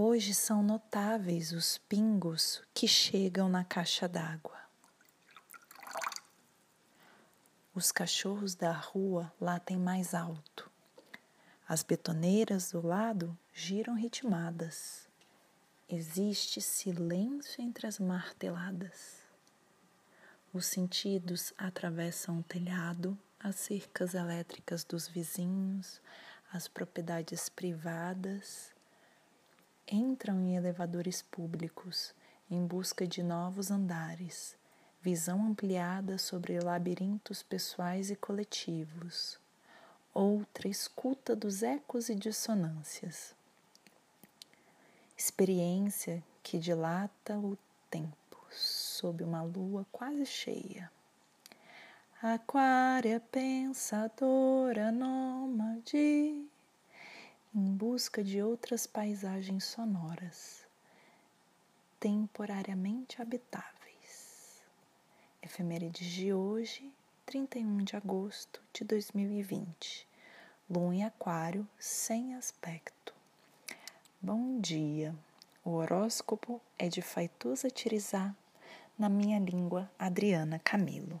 Hoje são notáveis os pingos que chegam na caixa d'água. Os cachorros da rua latem mais alto. As betoneiras do lado giram ritmadas. Existe silêncio entre as marteladas. Os sentidos atravessam o telhado, as cercas elétricas dos vizinhos, as propriedades privadas entram em elevadores públicos em busca de novos andares, visão ampliada sobre labirintos pessoais e coletivos, outra escuta dos ecos e dissonâncias, experiência que dilata o tempo sob uma lua quase cheia. Aquária pensadora nômade busca de outras paisagens sonoras, temporariamente habitáveis. Efemérides de hoje, 31 de agosto de 2020. Lua em Aquário sem aspecto. Bom dia. O horóscopo é de Faituza Tirizá, na minha língua Adriana Camilo.